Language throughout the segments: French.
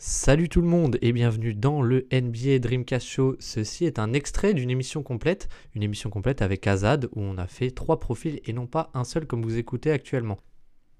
Salut tout le monde et bienvenue dans le NBA Dreamcast Show. Ceci est un extrait d'une émission complète, une émission complète avec Azad où on a fait trois profils et non pas un seul comme vous écoutez actuellement.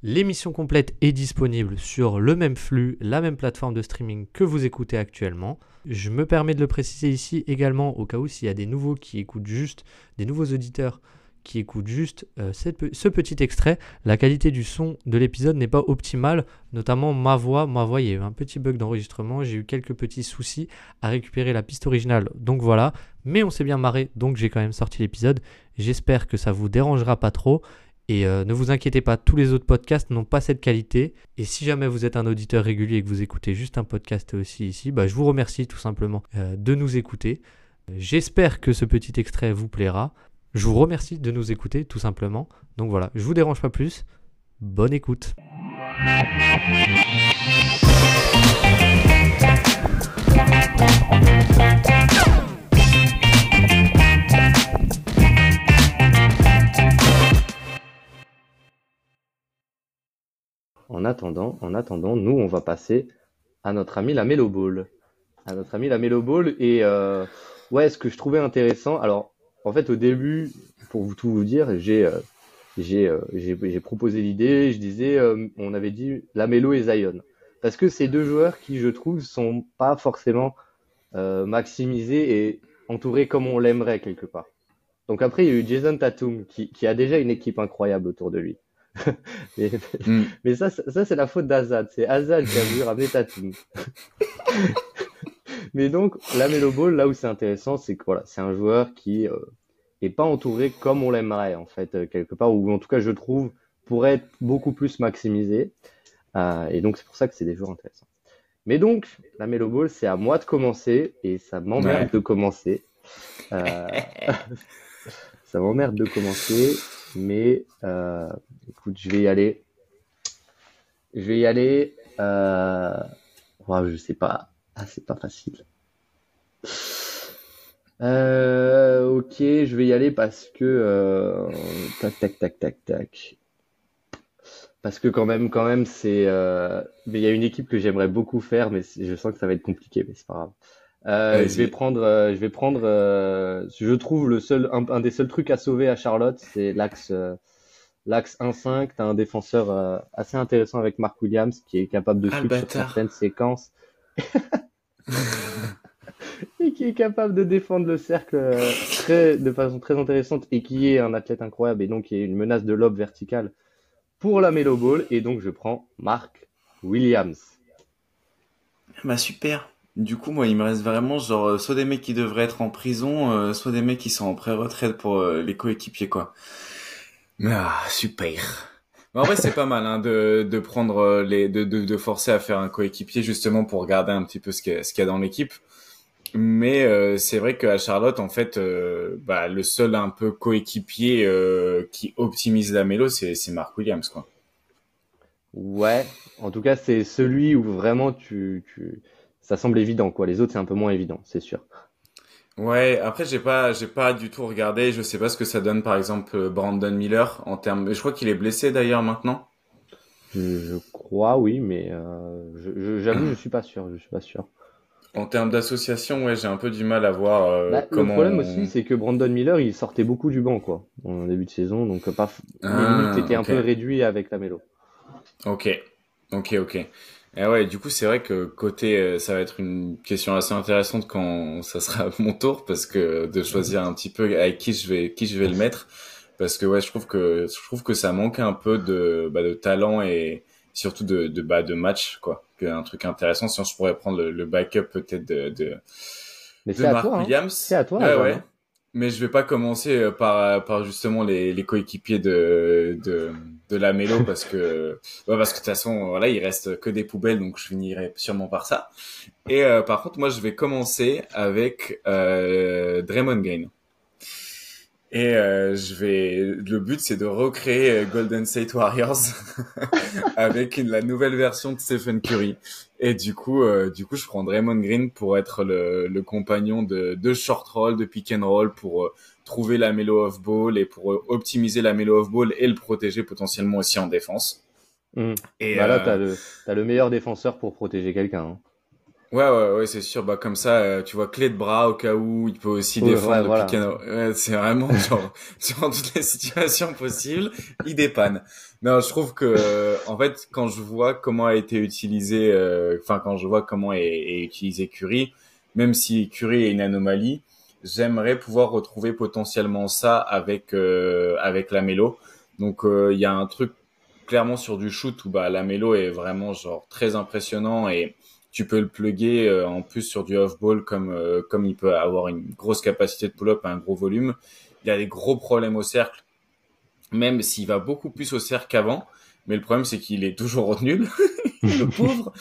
L'émission complète est disponible sur le même flux, la même plateforme de streaming que vous écoutez actuellement. Je me permets de le préciser ici également au cas où s'il y a des nouveaux qui écoutent juste, des nouveaux auditeurs qui écoutent juste euh, ce petit extrait, la qualité du son de l'épisode n'est pas optimale, notamment ma voix. Ma voix, il y a eu un petit bug d'enregistrement, j'ai eu quelques petits soucis à récupérer la piste originale, donc voilà. Mais on s'est bien marré, donc j'ai quand même sorti l'épisode. J'espère que ça vous dérangera pas trop. Et euh, ne vous inquiétez pas, tous les autres podcasts n'ont pas cette qualité. Et si jamais vous êtes un auditeur régulier et que vous écoutez juste un podcast aussi ici, bah, je vous remercie tout simplement euh, de nous écouter. J'espère que ce petit extrait vous plaira. Je vous remercie de nous écouter tout simplement. Donc voilà, je vous dérange pas plus. Bonne écoute. En attendant, en attendant, nous on va passer à notre ami la Melo Ball. À notre ami la Melo Ball et euh, ouais, ce que je trouvais intéressant. Alors en fait, au début, pour vous tout vous dire, j'ai euh, euh, j'ai proposé l'idée. Je disais, euh, on avait dit Lamelo et Zion, parce que ces deux joueurs qui, je trouve, sont pas forcément maximisés et entourés comme on l'aimerait quelque part. Donc après, il y a eu Jason Tatum qui, qui a déjà une équipe incroyable autour de lui. mais, mm. mais, ça, ça c'est la faute d'Azad. C'est Azad qui a voulu ramener Tatum. mais donc, la Melo Ball, là où c'est intéressant, c'est que voilà, c'est un joueur qui et pas entouré comme on l'aimerait en fait euh, quelque part ou en tout cas je trouve pourrait être beaucoup plus maximisé euh, et donc c'est pour ça que c'est des joueurs intéressants. Mais donc la Melo Ball c'est à moi de commencer et ça m'emmerde de commencer. Euh, ça m'emmerde de commencer mais euh, écoute je vais y aller. Je vais y aller. Euh... je sais pas. Ah, c'est pas facile. Euh, ok, je vais y aller parce que euh, tac tac tac tac tac. Parce que quand même, quand même, c'est. Euh, il y a une équipe que j'aimerais beaucoup faire, mais je sens que ça va être compliqué, mais c'est pas grave. Euh, je vais prendre, euh, je vais prendre. Euh, je trouve le seul, un, des seuls trucs à sauver à Charlotte, c'est l'axe, l'axe 1-5. T'as un défenseur assez intéressant avec Mark Williams qui est capable de suivre sur certaines séquences. capable de défendre le cercle euh, très, de façon très intéressante et qui est un athlète incroyable et donc qui est une menace de lobe verticale pour la Melo Ball. Et donc je prends Mark Williams. Bah super. Du coup, moi, il me reste vraiment genre euh, soit des mecs qui devraient être en prison, euh, soit des mecs qui sont en pré-retraite pour les coéquipiers, quoi. Ah, super. en vrai, c'est pas mal hein, de, de prendre les, de, de, forcer à faire un coéquipier justement pour regarder un petit peu ce qu'il y a dans l'équipe. Mais euh, c'est vrai qu'à Charlotte, en fait, euh, bah, le seul un peu coéquipier euh, qui optimise la mélo, c'est Mark Williams, quoi. Ouais, en tout cas, c'est celui où vraiment tu, tu, ça semble évident, quoi. Les autres, c'est un peu moins évident, c'est sûr. Ouais, après j'ai pas j'ai pas du tout regardé, je sais pas ce que ça donne par exemple Brandon Miller en termes je crois qu'il est blessé d'ailleurs maintenant. Je, crois oui, mais j'avoue je, je suis pas sûr, je suis pas sûr. En termes d'association, ouais, j'ai un peu du mal à voir euh, bah, comment. Le problème aussi, c'est que Brandon Miller, il sortait beaucoup du banc, quoi, en début de saison, donc pas. Ah, était un peu réduit avec la mélo. Ok, ok, ok. Et ouais, du coup, c'est vrai que côté, euh, ça va être une question assez intéressante quand ça sera mon tour, parce que de choisir un petit peu avec qui je vais, qui je vais le mettre, parce que ouais, je trouve que je trouve que ça manque un peu de, bah, de talent et surtout de, de, bah, de match, quoi un truc intéressant. Sinon, je pourrais prendre le, backup peut-être de, de, Mais de Mark hein. Williams. C'est à toi. Ouais, ouais. Hein. Mais je vais pas commencer euh, par, par justement les, les coéquipiers de, de, de la Mélo parce que, ouais, parce que de toute façon, voilà, il reste que des poubelles, donc je finirai sûrement par ça. Et euh, par contre, moi, je vais commencer avec euh, Draymond Green. Et euh, je vais. Le but, c'est de recréer euh, Golden State Warriors avec la nouvelle version de Stephen Curry. Et du coup, euh, du coup, je prends Draymond Green pour être le, le compagnon de, de short roll, de pick and roll, pour euh, trouver la mellow of ball et pour optimiser la mellow of ball et le protéger potentiellement aussi en défense. Mmh. Et bah là, t'as le, as le meilleur défenseur pour protéger quelqu'un. Hein. Ouais, ouais, ouais, c'est sûr. Bah, comme ça, euh, tu vois, clé de bras au cas où, il peut aussi défendre ouais, le voilà. pick and roll. Ouais, c'est vraiment genre, dans toutes les situations possibles, il dépanne. Non, je trouve que, euh, en fait, quand je vois comment a été utilisé, euh, enfin, quand je vois comment est, est utilisé Curry, même si Curry est une anomalie, j'aimerais pouvoir retrouver potentiellement ça avec, euh, avec la mélo. Donc, euh, il y a un truc clairement sur du shoot où, bah, la mélo est vraiment, genre, très impressionnant et, tu peux le plugger euh, en plus sur du off-ball comme euh, comme il peut avoir une grosse capacité de pull-up un gros volume. Il a des gros problèmes au cercle, même s'il va beaucoup plus au cercle qu'avant. Mais le problème c'est qu'il est toujours nul, le pauvre,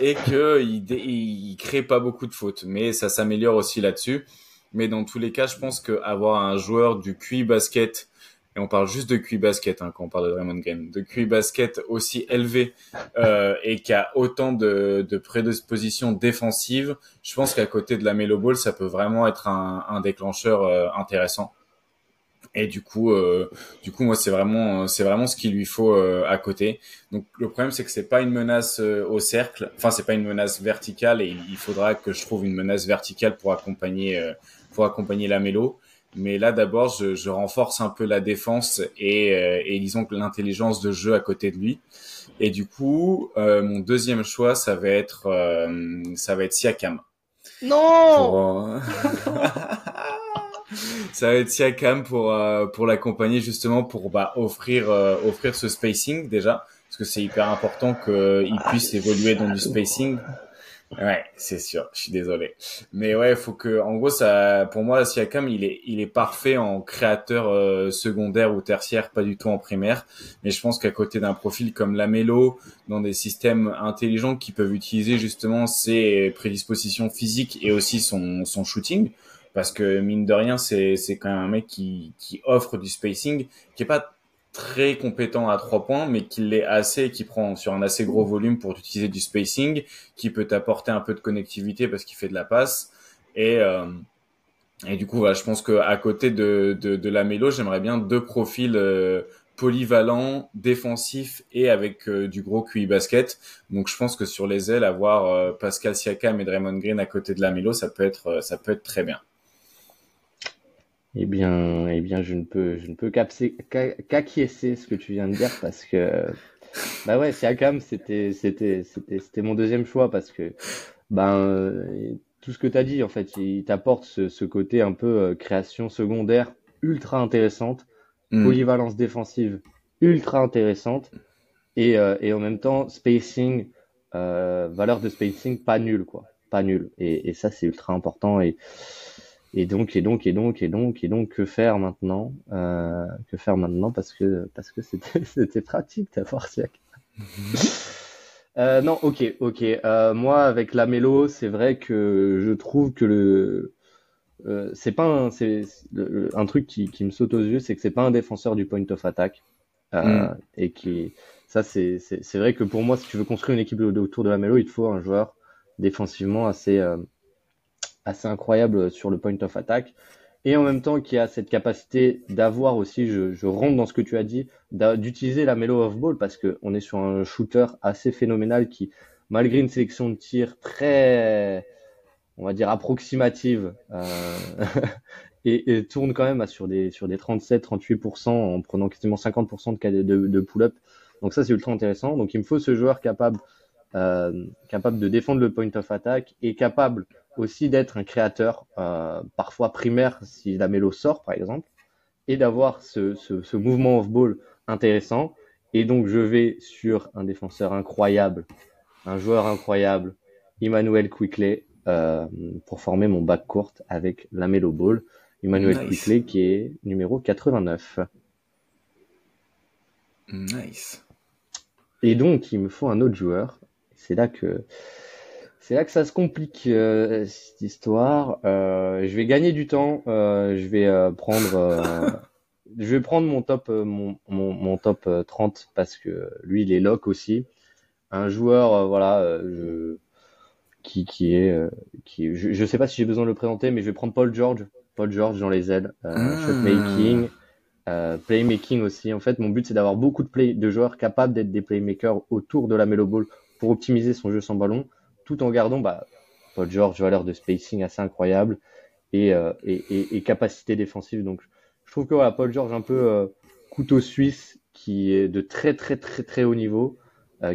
et que il, il crée pas beaucoup de fautes. Mais ça s'améliore aussi là-dessus. Mais dans tous les cas, je pense que avoir un joueur du QI basket et on parle juste de QI basket hein, quand on parle de Draymond Green, de QI basket aussi élevé euh, et qui a autant de, de prédispositions défensives, je pense qu'à côté de la Melo Ball, ça peut vraiment être un, un déclencheur euh, intéressant. Et du coup, euh, du coup, moi, c'est vraiment, c'est vraiment ce qu'il lui faut euh, à côté. Donc, le problème, c'est que c'est pas une menace euh, au cercle. Enfin, c'est pas une menace verticale, et il, faudra que je trouve une menace verticale pour accompagner, euh, pour accompagner la mélo. Mais là, d'abord, je, je renforce un peu la défense et, euh, et disons que l'intelligence de jeu à côté de lui. Et du coup, euh, mon deuxième choix, ça va être, euh, ça va être Siakam. Non! Pour, euh, ça va être Siakam pour pour l'accompagner justement pour bah, offrir offrir ce spacing déjà parce que c'est hyper important qu'il puisse évoluer dans du spacing. Ouais, c'est sûr. Je suis désolé, mais ouais, faut que, en gros, ça, pour moi, Siakam, il est, il est parfait en créateur euh, secondaire ou tertiaire, pas du tout en primaire. Mais je pense qu'à côté d'un profil comme Lamelo, dans des systèmes intelligents qui peuvent utiliser justement ses prédispositions physiques et aussi son son shooting, parce que mine de rien, c'est c'est quand même un mec qui qui offre du spacing, qui est pas très compétent à trois points, mais qui l'est assez qui prend sur un assez gros volume pour utiliser du spacing, qui peut t'apporter un peu de connectivité parce qu'il fait de la passe. Et, euh, et du coup, voilà, je pense que à côté de, de, de la mélo, j'aimerais bien deux profils euh, polyvalents, défensifs et avec euh, du gros QI basket. Donc je pense que sur les ailes, avoir Pascal Siakam et Draymond Green à côté de la mélo, ça peut être, ça peut être très bien. Eh bien, eh bien, je ne peux, je ne peux qu'acquiescer ce que tu viens de dire parce que, bah ouais, Siakam, c'était, c'était, c'était, c'était mon deuxième choix parce que, ben, euh, tout ce que tu as dit, en fait, il t'apporte ce, ce côté un peu euh, création secondaire ultra intéressante, Mm. polyvalence défensive ultra intéressante et, euh, et en même temps spacing, euh, valeur de spacing pas nulle, quoi, pas nulle. Et, et ça, c'est ultra important et et donc, et donc, et donc, et donc, et donc, que faire maintenant? Euh, que faire maintenant? Parce que, parce que c'était, c'était pratique d'avoir Siakam. Euh, non, ok, ok. Euh, moi, avec la mélo, c'est vrai que je trouve que le, euh, c'est pas un, c'est, un truc qui, qui me saute aux yeux, c'est que c'est pas un défenseur du point of attack. Euh, Mm. et qui, ça, c'est, c'est, c'est vrai que pour moi, si tu veux construire une équipe autour de la mélo, il te faut un joueur défensivement assez, euh, assez incroyable sur le point of attack et en même temps qui a cette capacité d'avoir aussi, je, rentre dans ce que tu as dit, d'utiliser la mélo off ball parce que on est sur un shooter assez phénoménal qui, malgré une sélection de tirs très, on va dire approximative, euh, et, tourne quand même sur des sur des 37-38% en prenant quasiment 50% de, ca- de, de pull-up. Donc ça c'est ultra intéressant. Donc il me faut ce joueur capable euh, capable de défendre le point of attack et capable aussi d'être un créateur, euh, parfois primaire si la mélo sort par exemple, et d'avoir ce, ce, ce mouvement off-ball intéressant. Et donc je vais sur un défenseur incroyable, un joueur incroyable, Emmanuel Quickley, euh, pour former mon back court avec la mélo ball. Emmanuel Nice. Quickley qui est numéro 89. Nice. Et donc, il me faut un autre joueur. C'est là que c'est là que ça se complique euh, cette histoire. Euh, je vais gagner du temps. Euh, je vais prendre je vais prendre mon top mon, mon, mon top euh, 30 parce que lui il est lock aussi. Un joueur voilà je- qui qui est qui je, je sais pas si j'ai besoin de le présenter mais je vais prendre Paul George. Paul George dans les ailes. Euh, Ah. shot making. Euh, playmaking aussi. En fait, mon but c'est d'avoir beaucoup de play de joueurs capables d'être des playmakers autour de la Melo Ball pour optimiser son jeu sans ballon, tout en gardant bah, Paul George, valeur de spacing assez incroyable et, et, capacité défensive. Donc, je trouve que voilà, Paul George un peu couteau suisse qui est de très très très très haut niveau,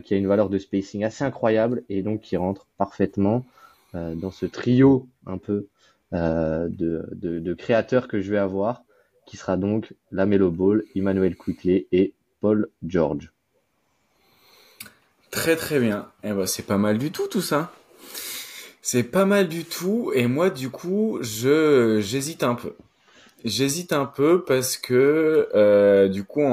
qui a une valeur de spacing assez incroyable et donc qui rentre parfaitement dans ce trio un peu de, créateurs que je vais avoir, qui sera donc la Melo Ball, Emmanuel Quickley et Paul George. Très très bien. Eh ben c'est pas mal du tout tout ça. C'est pas mal du tout et moi du coup je j'hésite un peu. J'hésite un peu parce que euh, du coup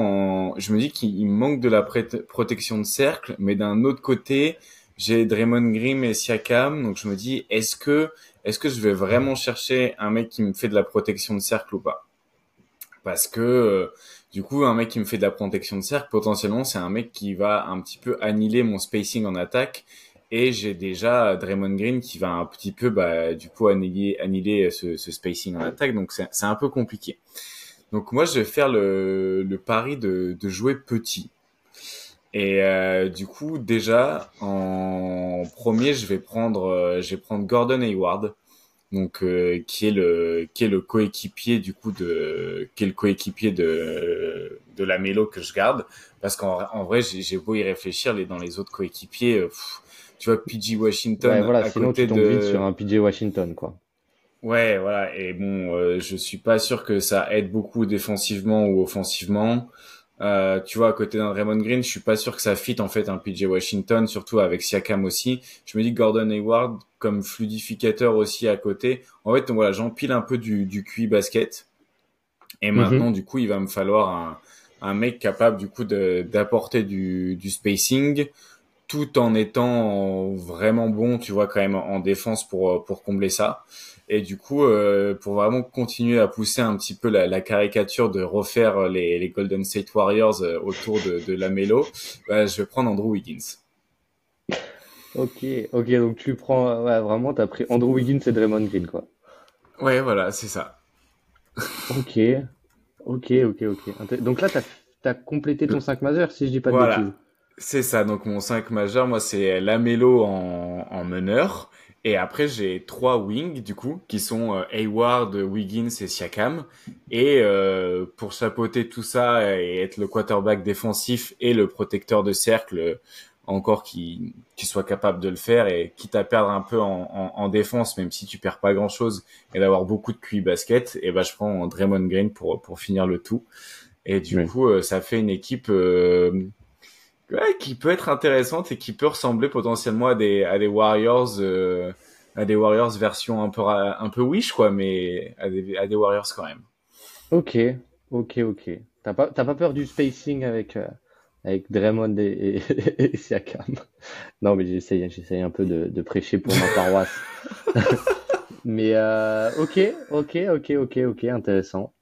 je me dis qu'il manque de la protection de cercle, mais d'un autre côté j'ai Draymond Green et Siakam, donc je me dis est-ce que est-ce que je vais vraiment chercher un mec qui me fait de la protection de cercle ou pas? Parce que euh, du coup, un mec qui me fait de la protection de cercle, potentiellement, c'est un mec qui va un petit peu annihiler mon spacing en attaque. Et j'ai déjà Draymond Green qui va un petit peu, bah, du coup, annihiler, annihiler ce, spacing en attaque. Donc, c'est un peu compliqué. Donc, moi, je vais faire le, le pari de, de jouer petit. Et euh, du coup, déjà, en premier, je vais prendre, euh, je vais prendre Gordon Hayward donc euh, qui est le qui est le coéquipier du coup de qui est le coéquipier de de la mélo que je garde. Parce qu'en en vrai j'ai beau y réfléchir les dans les autres coéquipiers euh, tu vois PG Washington ouais, voilà, à sinon côté tu de vite sur un PG Washington quoi. Ouais voilà. Et bon euh, je suis pas sûr que ça aide beaucoup défensivement ou offensivement euh, tu vois, à côté d'un Raymond Green, je suis pas sûr que ça fit en fait un PJ Washington, surtout avec Siakam aussi. Je me dis que Gordon Hayward comme fluidificateur aussi à côté. En fait, voilà, j'empile un peu du, du QI basket. Et mhm. maintenant, du coup, il va me falloir un, un mec capable du coup d'apporter du, du spacing, tout en étant vraiment bon, tu vois, quand même en défense pour pour combler ça. Et du coup, euh, pour vraiment continuer à pousser un petit peu la, la caricature de refaire les, les, Golden State Warriors euh, autour de, de la Melo, bah, je vais prendre Andrew Wiggins. Ok, ok, donc tu prends, ouais, vraiment, t'as pris Andrew Wiggins et Draymond Green, quoi. Ouais, voilà, c'est ça. ok, ok, ok, ok. Donc là, t'as as complété ton 5 majeur, si je dis pas de voilà. bêtises. C'est ça, donc mon 5 majeur, moi, c'est Lamelo en, en meneur. Et après, j'ai trois wings, du coup, qui sont euh, Hayward, Wiggins et Siakam. Et euh, pour chapeauter tout ça et être le quarterback défensif et le protecteur de cercle, encore qui, qui soit capable de le faire et quitte à perdre un peu en, en, en défense, même si tu perds pas grand-chose, et d'avoir beaucoup de QI basket, et ben je prends Draymond Green pour, pour finir le tout. Et du coup, euh, ça fait une équipe euh, ouais, qui peut être intéressante et qui peut ressembler potentiellement à des Warriors euh, à des Warriors version un peu un peu wish quoi mais à des Warriors quand même. OK, OK, OK. T'as pas t'as pas peur du spacing avec euh, avec Draymond et, Siakam? Non, mais j'essaye j'essaye un peu de, de prêcher pour ma paroisse. mais euh, OK, OK, OK, OK, OK, intéressant.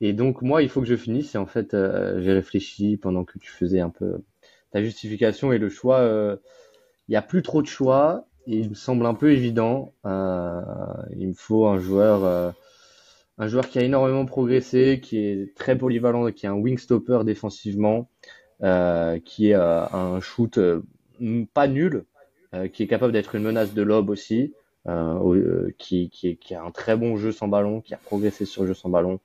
Et donc moi, il faut que je finisse. Et en fait, euh, j'ai réfléchi pendant que tu faisais un peu ta justification et le choix. Euh, il n'y a plus trop de choix il me semble un peu évident. Euh, il me faut un joueur, euh, un joueur qui a énormément progressé, qui est très polyvalent, qui est un wing stopper défensivement, qui est un shoot pas nul, qui est capable d'être une menace de lob aussi. qui, a un très bon jeu sans ballon, qui a progressé sur le jeu sans ballon,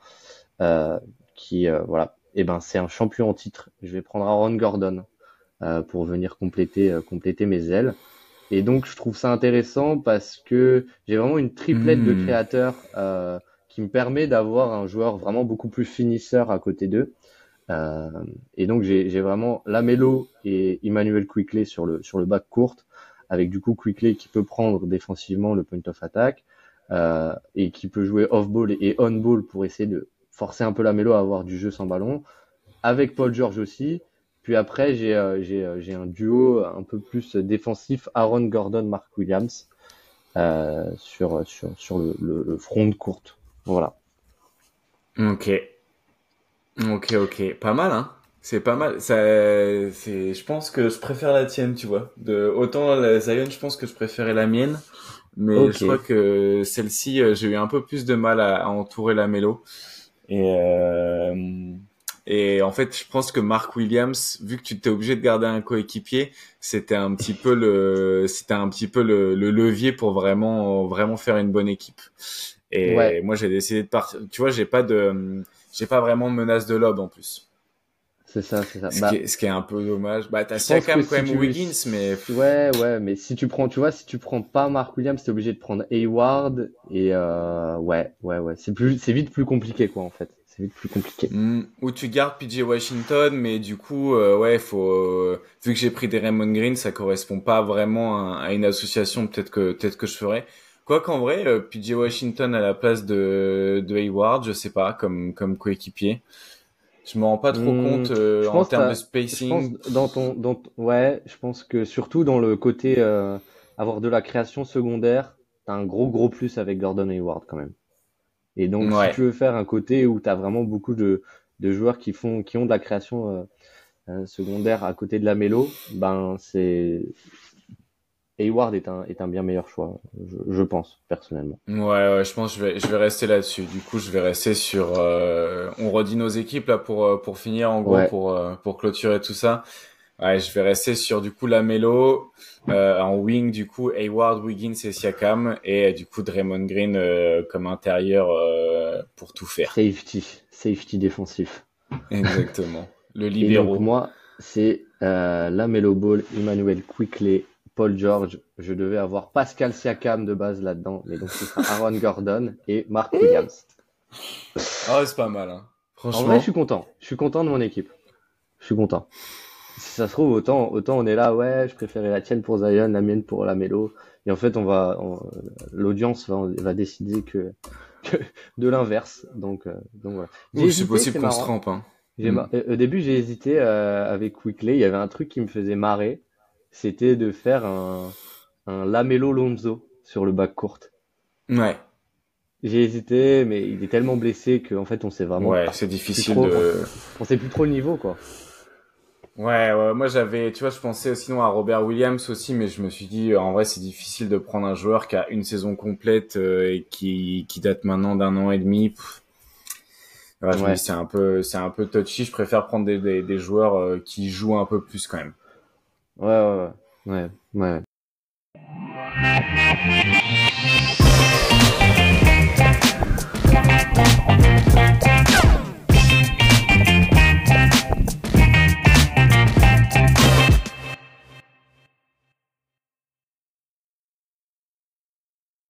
qui voilà, et eh ben c'est un champion en titre. Je vais prendre Aaron Gordon. Euh, pour venir compléter, euh, compléter mes ailes. Et donc, je trouve ça intéressant parce que j'ai vraiment une triplette de hmm. créateurs euh, qui me permet d'avoir un joueur vraiment beaucoup plus finisseur à côté d'eux. Euh, et donc, j'ai vraiment Lamelo et Emmanuel Quickley sur le, sur le bac courte, avec du coup Quickley qui peut prendre défensivement le point of attack euh, et qui peut jouer off-ball et on-ball pour essayer de forcer un peu Lamelo à avoir du jeu sans ballon. Avec Paul George aussi, puis après, j'ai euh, euh, j'ai un duo un peu plus défensif, Aaron Gordon, Mark Williams, euh, sur, sur, sur le, le, front de courte. Voilà. Ok. Ok, ok. Pas mal, hein c'est pas mal. Ça, c'est, je pense que je préfère la tienne, tu vois. De autant la Zion, je pense que je préférais la mienne, mais je crois que celle-ci, euh, j'ai eu un peu plus de mal à, à entourer la mélo. Et euh, Et en fait, je pense que Mark Williams, vu que tu t'es obligé de garder un coéquipier, c'était un petit peu le, c'était un petit peu le, le, levier pour vraiment, vraiment faire une bonne équipe. Et moi, j'ai décidé de partir. Tu vois, j'ai pas de, j'ai pas vraiment de menace de lob en plus. C'est ça, c'est ça. Ce, bah, qui est, ce, qui est, un peu dommage. Bah, t'as Siakam quand même Wiggins, mais. Ouais, ouais, mais si tu prends, tu vois, si tu prends pas Mark Williams, t'es obligé de prendre Hayward, et euh, ouais, ouais, ouais. C'est plus, c'est vite plus compliqué, quoi, en fait. C'est vite plus compliqué. Mm, ou tu gardes PJ Washington, mais du coup, euh, ouais, faut, euh, vu que j'ai pris des Raymond Green, ça correspond pas vraiment à, à une association, peut-être que, peut-être que je ferais. Quoi qu'en vrai, euh, PJ Washington à la place de, de Hayward, je sais pas, comme, comme coéquipier. Je me rends pas trop hmm, compte euh, en termes de spacing. dans ton, dans ouais, je pense que surtout dans le côté euh, avoir de la création secondaire, t'as un gros gros plus avec Gordon Hayward quand même. Et donc si tu veux faire un côté où t'as vraiment beaucoup de, de joueurs qui font qui ont de la création euh, secondaire à côté de la mélo, ben c'est Hayward est un, est un bien meilleur choix, je, pense, personnellement. Ouais, ouais, je pense que je vais, je vais rester là-dessus. Du coup, je vais rester sur... Euh, on redit nos équipes là pour, euh, pour finir, en gros, pour, euh, pour clôturer tout ça. Ouais, je vais rester sur du coup la Melo, en wing du coup Hayward, Wiggins et Siakam et du coup Draymond Green comme intérieur pour tout faire. Safety, safety défensif. Exactement. Le libéro. Et moi, c'est la Melo Ball, Emmanuel Quickley Paul George, je devais avoir Pascal Siakam de base là-dedans, mais donc ce sera Aaron Gordon et Mark Williams. Ah ouais, c'est pas mal. Hein. Franchement. En vrai, je suis content. Je suis content de mon équipe. Je suis content. Si ça se trouve, autant, autant on est là, ouais, je préférais la tienne pour Zion, la mienne pour la Mélo. Et en fait, on va, l'audience va, va, décider que, que de l'inverse. Donc, euh, donc voilà. c'est possible qu'on se trompe. Hein. Mm. Au début, j'ai hésité euh, avec Quickly. Il y avait un truc qui me faisait marrer c'était de faire un, un Lamelo Lonzo sur le bac courte. Ouais. J'ai hésité, mais il est tellement blessé qu'en fait, on sait vraiment. Ouais, c'est difficile de. On sait plus trop le niveau, quoi. Ouais, ouais, moi j'avais, tu vois, je pensais sinon à Robert Williams aussi, mais je me suis dit, en vrai, c'est difficile de prendre un joueur qui a une saison complète euh, et qui, qui date maintenant d'un an et demi. Ouais, c'est un peu, c'est un peu touchy. Je préfère prendre des, des, des joueurs euh, qui jouent un peu plus quand même. Ouais, ouais, ouais. ouais, ouais.